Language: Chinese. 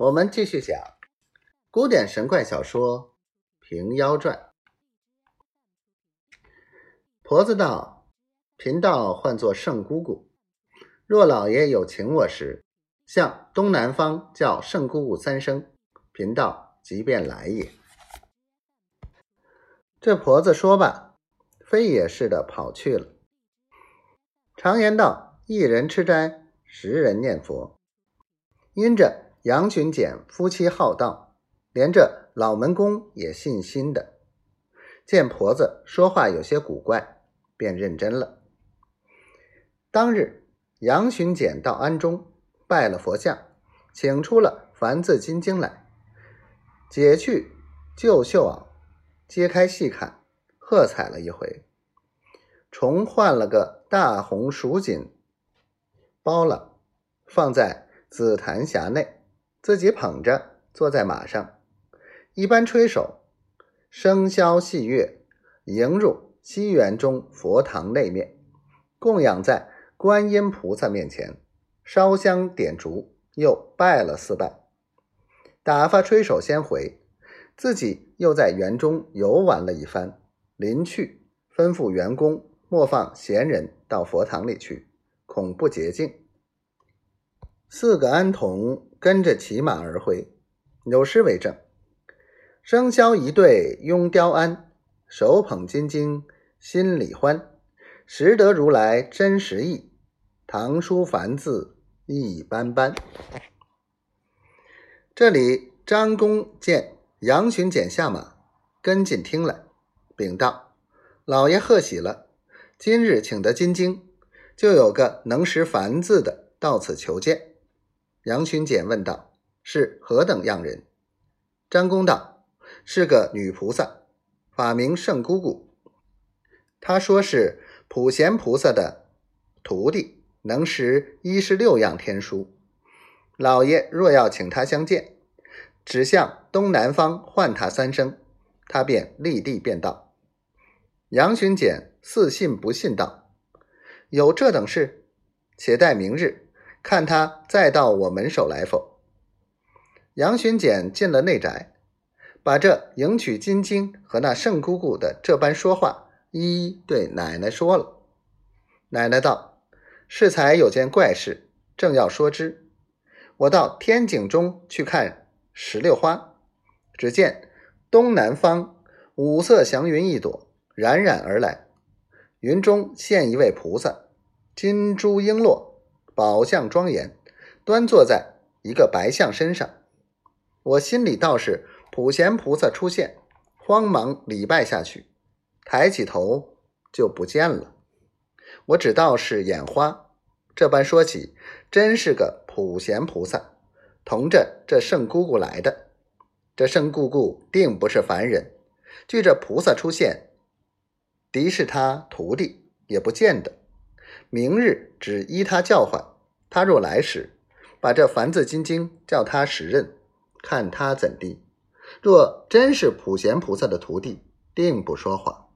我们继续讲古典神怪小说《平妖传》。婆子道：“贫道唤作圣姑姑，若老爷有请我时，向东南方叫圣姑姑三声，贫道即便来也。”这婆子说罢，飞也似的跑去了。常言道：“一人吃斋，十人念佛。”因着。杨巡检夫妻好道，连这老门公也信心的。见婆子说话有些古怪，便认真了。当日，杨巡检到庵中拜了佛像，请出了梵字金经来，解去旧绣袄，揭开细看，喝彩了一回，重换了个大红蜀锦包了，放在紫檀匣内。自己捧着坐在马上，一般吹手，笙箫戏乐，迎入西园中佛堂内面，供养在观音菩萨面前，烧香点烛，又拜了四拜，打发吹手先回，自己又在园中游玩了一番，临去吩咐员工莫放闲人到佛堂里去，恐不洁净。四个安童。跟着骑马而回，有诗为证：“生肖一对拥雕鞍，手捧金经心里欢。识得如来真实意，唐书繁字一般般。”这里张公见杨巡检下马，跟进听来，禀道：“老爷贺喜了，今日请得金经，就有个能识繁字的到此求见。”杨巡检问道：“是何等样人？”张公道：“是个女菩萨，法名圣姑姑。她说是普贤菩萨的徒弟，能识一十六样天书。老爷若要请她相见，只向东南方唤她三声，她便立地便道。”杨巡检似信不信道：“有这等事，且待明日。”看他再到我门首来否？杨巡检进了内宅，把这迎娶金经和那圣姑姑的这般说话，一一对奶奶说了。奶奶道：“适才有件怪事，正要说之。我到天井中去看石榴花，只见东南方五色祥云一朵，冉冉而来，云中现一位菩萨，金珠璎珞。”宝相庄严，端坐在一个白象身上。我心里倒是普贤菩萨出现，慌忙礼拜下去，抬起头就不见了。我只道是眼花。这般说起，真是个普贤菩萨，同着这圣姑姑来的。这圣姑姑定不是凡人，据这菩萨出现，敌是他徒弟也不见得。明日只依他叫唤。他若来时，把这梵字金经叫他使认，看他怎地。若真是普贤菩萨的徒弟，定不说谎。